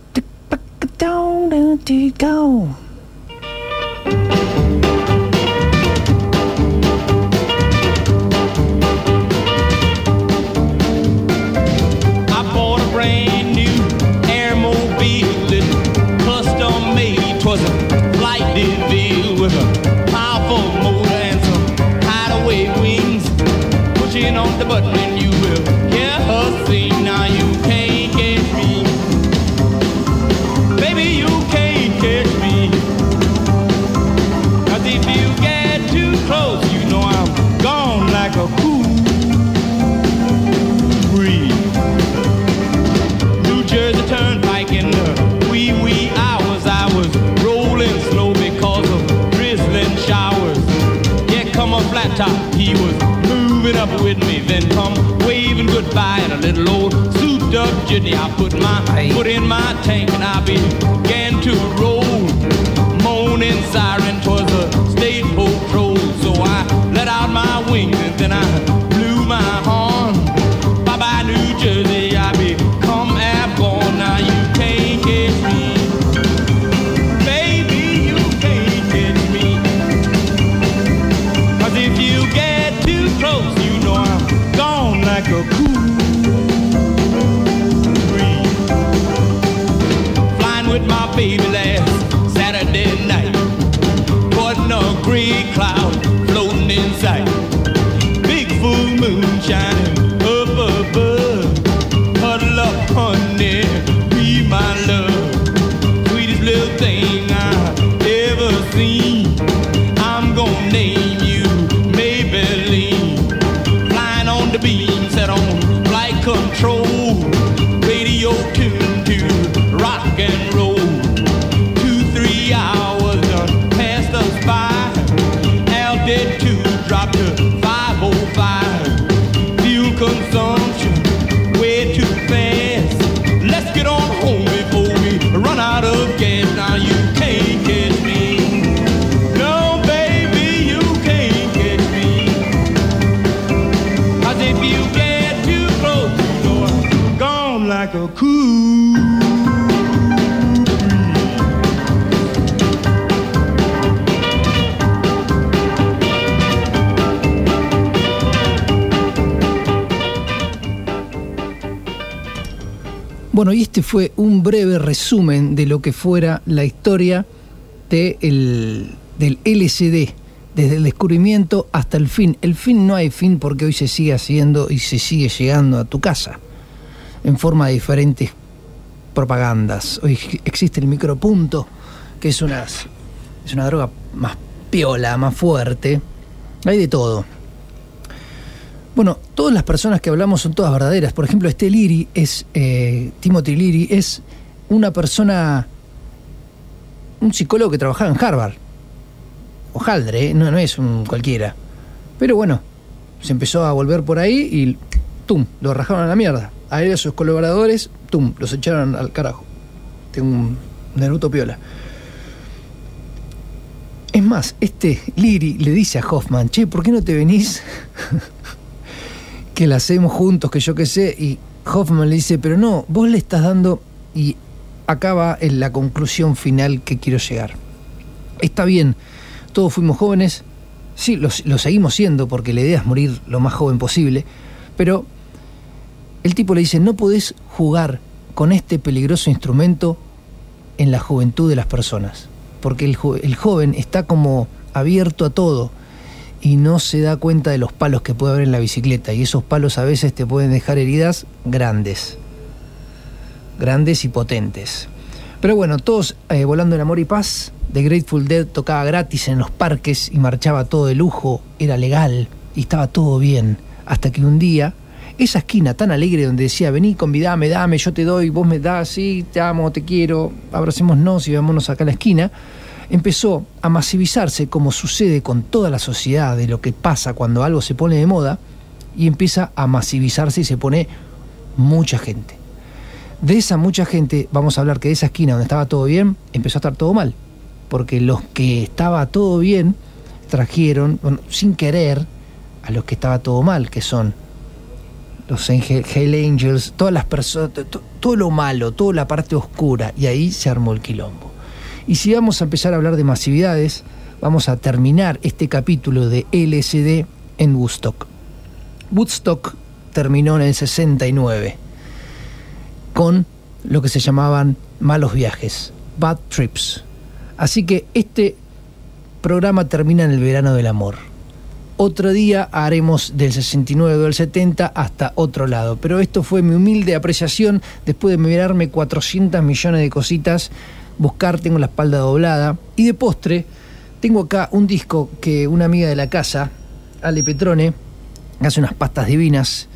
Little old souped up jitney. I put my foot in my tank and I began to roll. Moaning siren twas a state patrol. So I let out my wings and then I blew my Bueno, y este fue un breve resumen de lo que fuera la historia de el- del LCD, desde el descubrimiento hasta el fin. El fin no hay fin porque hoy se sigue haciendo y se sigue llegando a tu casa en forma de diferentes propagandas. Hoy existe el micropunto, que es una, es una droga más piola, más fuerte. Hay de todo. Bueno, todas las personas que hablamos son todas verdaderas. Por ejemplo, este Liri es, eh, Timothy Leary, es una persona, un psicólogo que trabajaba en Harvard. O Haldre, ¿eh? no, no es un cualquiera. Pero bueno, se empezó a volver por ahí y ¡tum! Lo rajaron a la mierda. A él y a sus colaboradores, ¡tum! Los echaron al carajo. Tengo un Naruto piola. Es más, este Liri le dice a Hoffman, che, ¿por qué no te venís? que la hacemos juntos, que yo qué sé. Y Hoffman le dice, pero no, vos le estás dando... Y acá va en la conclusión final que quiero llegar. Está bien, todos fuimos jóvenes, sí, lo seguimos siendo porque la idea es morir lo más joven posible, pero el tipo le dice, no podés jugar con este peligroso instrumento en la juventud de las personas, porque el, jo- el joven está como abierto a todo y no se da cuenta de los palos que puede haber en la bicicleta y esos palos a veces te pueden dejar heridas grandes. grandes y potentes. Pero bueno, todos eh, volando en amor y paz. The Grateful Dead tocaba gratis en los parques y marchaba todo de lujo, era legal y estaba todo bien. Hasta que un día, esa esquina tan alegre donde decía, vení, convidame, dame, yo te doy, vos me das, sí, te amo, te quiero, abracémonos y vámonos acá a la esquina, empezó a masivizarse como sucede con toda la sociedad de lo que pasa cuando algo se pone de moda y empieza a masivizarse y se pone mucha gente. De esa mucha gente, vamos a hablar que de esa esquina donde estaba todo bien, empezó a estar todo mal. Porque los que estaba todo bien trajeron, bueno, sin querer, a los que estaba todo mal, que son los Hell Angels, todas las personas, to- todo lo malo, toda la parte oscura, y ahí se armó el quilombo. Y si vamos a empezar a hablar de masividades, vamos a terminar este capítulo de LSD en Woodstock. Woodstock terminó en el 69 con lo que se llamaban malos viajes, bad trips. Así que este programa termina en el verano del amor. Otro día haremos del 69 o del 70 hasta otro lado. Pero esto fue mi humilde apreciación después de mirarme 400 millones de cositas, buscar, tengo la espalda doblada. Y de postre, tengo acá un disco que una amiga de la casa, Ale Petrone, hace unas pastas divinas,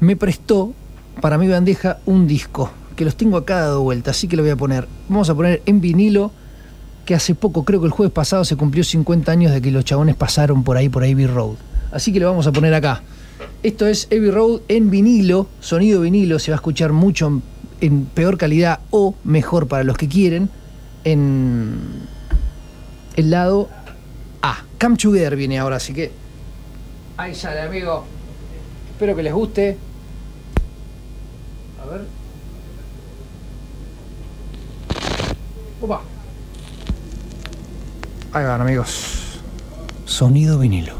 me prestó para mi bandeja un disco, que los tengo acá dado vuelta, así que lo voy a poner. Vamos a poner en vinilo, que hace poco, creo que el jueves pasado se cumplió 50 años de que los chabones pasaron por ahí, por Abbey Road. Así que lo vamos a poner acá. Esto es Abbey Road en vinilo, sonido vinilo, se va a escuchar mucho en, peor calidad o mejor para los que quieren, en el lado A. Come Together viene ahora, así que ahí sale, amigo. Espero que les guste. A ver. Opa. Ahí van, amigos. Sonido vinilo.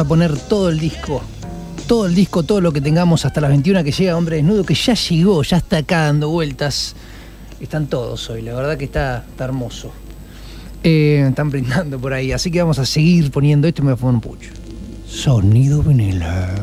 a poner todo el disco. Todo el disco, todo lo que tengamos hasta las 21 que llega Hombre Desnudo, que ya llegó, ya está acá dando vueltas. Están todos hoy, la verdad que está, está hermoso. Eh, están brindando por ahí, así que vamos a seguir poniendo esto y me voy a poner un pucho. Sonido vinila.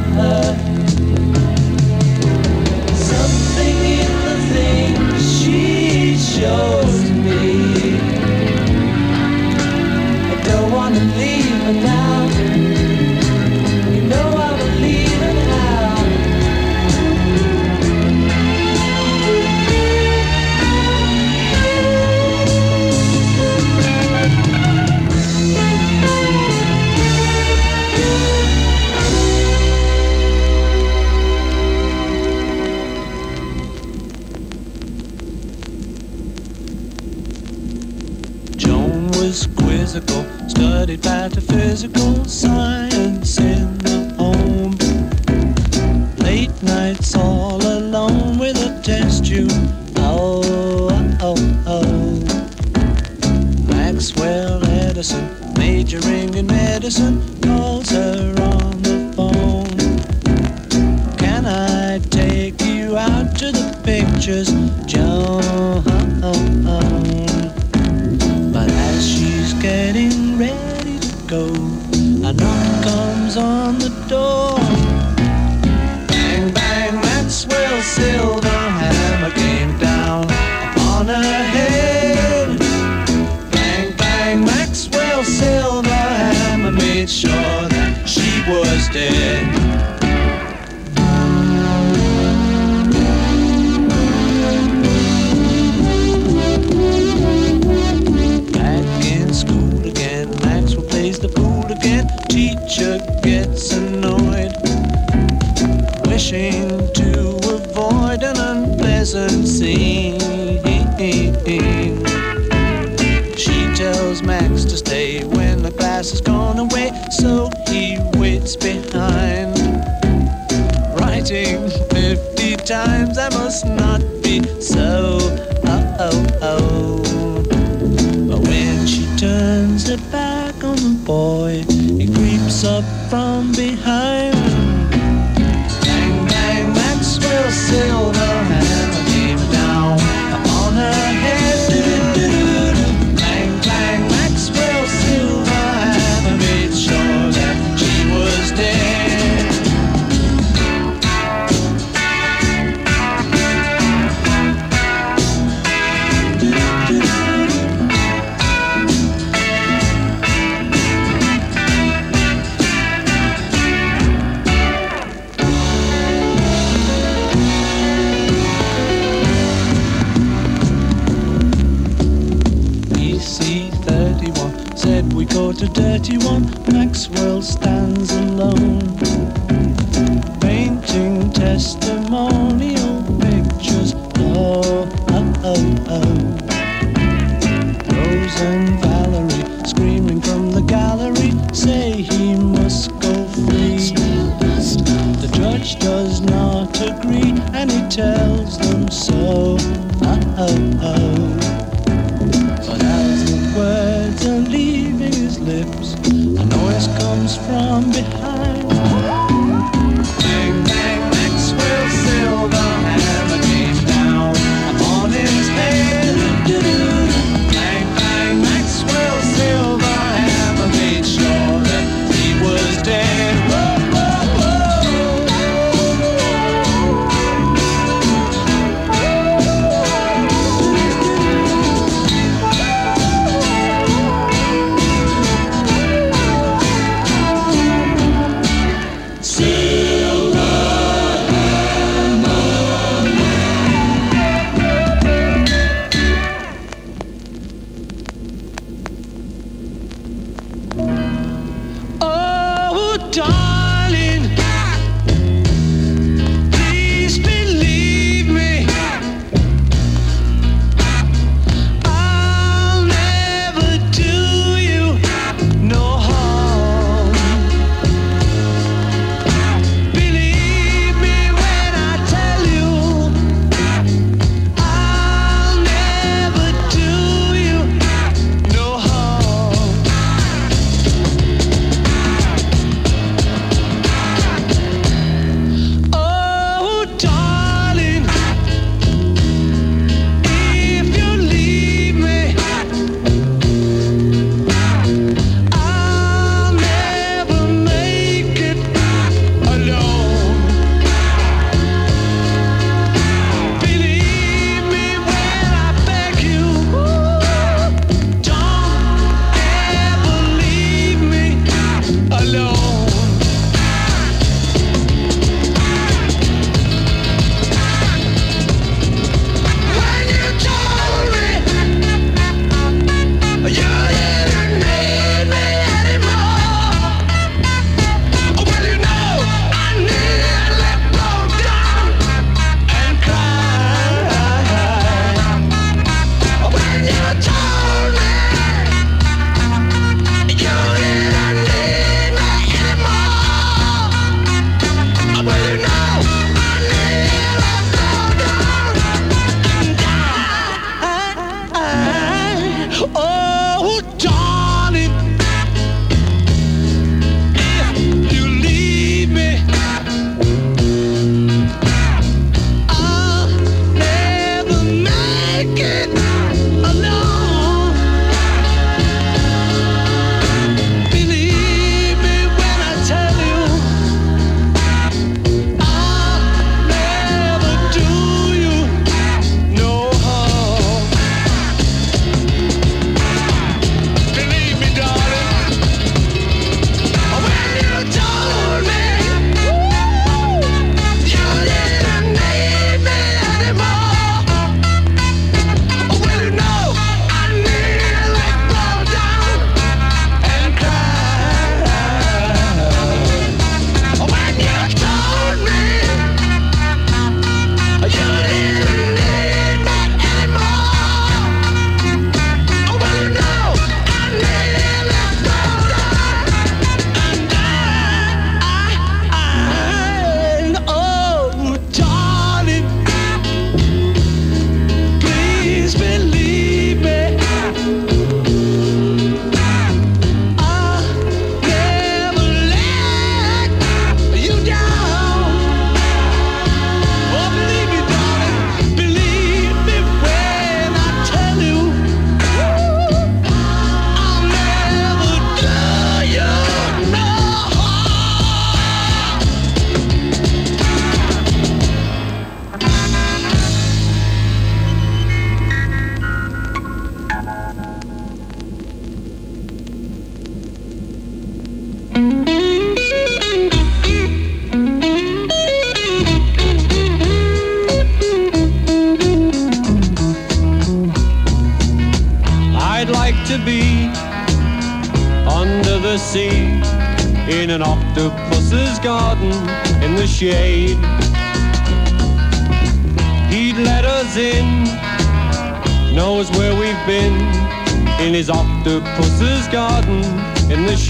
her.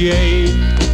appreciate.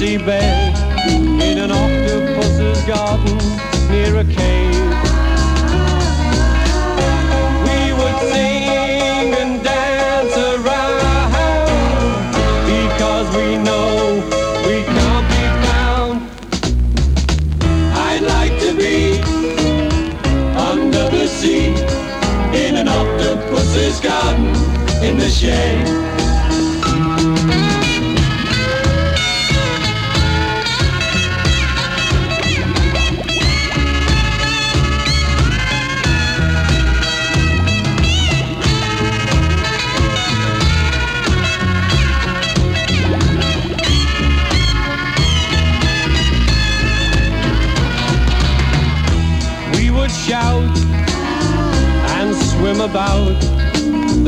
seabed in an octopus's garden near a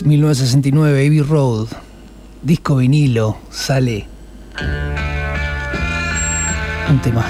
1969, Abbey Road, disco vinilo, sale. Un tema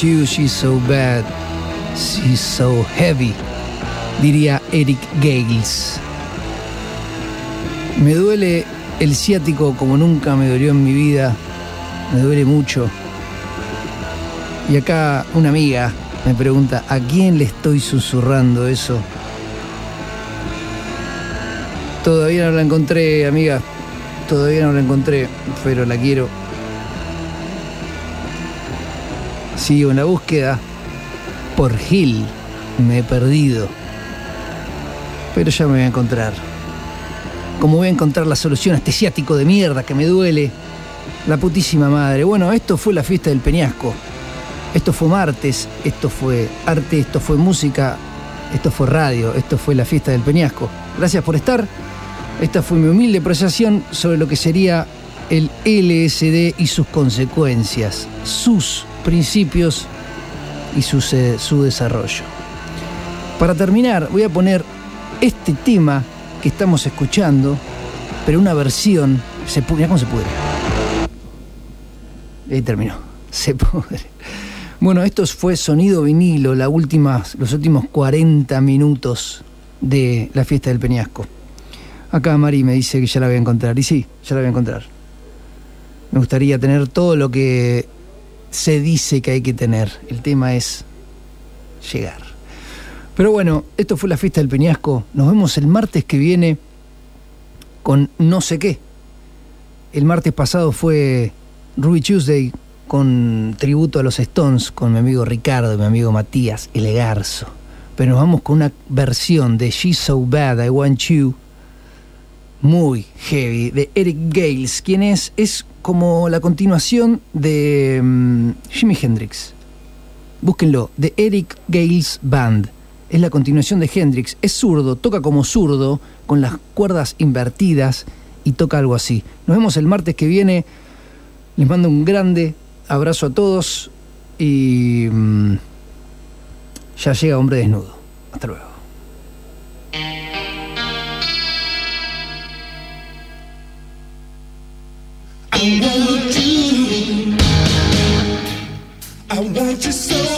you, she's so bad, she's so heavy, diría Eric Gales. Me duele el ciático como nunca me dolió en mi vida, me duele mucho. Y acá una amiga me pregunta, ¿a quién le estoy susurrando eso? Todavía no la encontré, amiga. Todavía no la encontré, pero la quiero. Sigo en la búsqueda. Por Gil me he perdido. Pero ya me voy a encontrar. Como voy a encontrar la solución a este ciático de mierda que me duele. La putísima madre. Bueno, esto fue la fiesta del Peñasco. Esto fue martes, esto fue arte, esto fue música, esto fue radio, esto fue la fiesta del Peñasco. Gracias por estar. Esta fue mi humilde apreciación sobre lo que sería el LSD y sus consecuencias, sus principios y su, su desarrollo. Para terminar, voy a poner este tema que estamos escuchando, pero una versión. Se, pu- mirá cómo se pudre. Ahí terminó. Se pudre. Bueno, esto fue sonido vinilo, la última, los últimos 40 minutos de la fiesta del Peñasco. Acá Mari me dice que ya la voy a encontrar. Y sí, ya la voy a encontrar. Me gustaría tener todo lo que se dice que hay que tener. El tema es llegar. Pero bueno, esto fue la fiesta del Peñasco. Nos vemos el martes que viene con no sé qué. El martes pasado fue Ruby Tuesday con tributo a los Stones, con mi amigo Ricardo, mi amigo Matías, el Garzo. Pero nos vamos con una versión de She's So Bad, I Want You, muy heavy, de Eric Gales, quien es, es como la continuación de mm, Jimi Hendrix. Búsquenlo, de Eric Gales Band. Es la continuación de Hendrix. Es zurdo, toca como zurdo, con las cuerdas invertidas y toca algo así. Nos vemos el martes que viene. Les mando un grande abrazo a todos y mm, ya llega Hombre Desnudo. Hasta luego. I want you. I want you so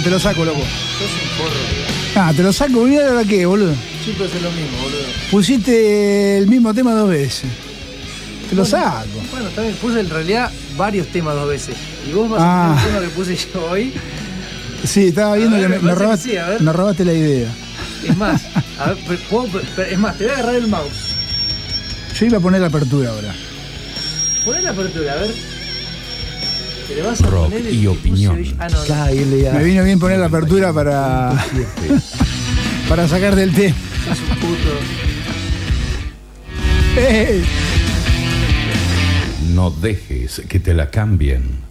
no, te lo saco, loco. Sos un porro. Ah, te lo saco, mira ahora qué, boludo. Siempre haces lo mismo, boludo. Pusiste el mismo tema dos veces. Te lo saco. Bueno, también puse en realidad varios temas dos veces. Y vos vas Ah. a poner el tema que puse yo hoy. Sí, estaba viendo ver, que me, robaste, que sí, a ver. me robaste la idea. Es más, a ver, puedo- es más, te voy a agarrar el mouse. Yo iba a poner la apertura ahora. Poné la apertura, a ver. Rock poner el y opinión. Ah, no, no. KLA. Me vino bien poner la apertura para, para sacar del té. Sos un puto. Eh, No dejes que te la cambien.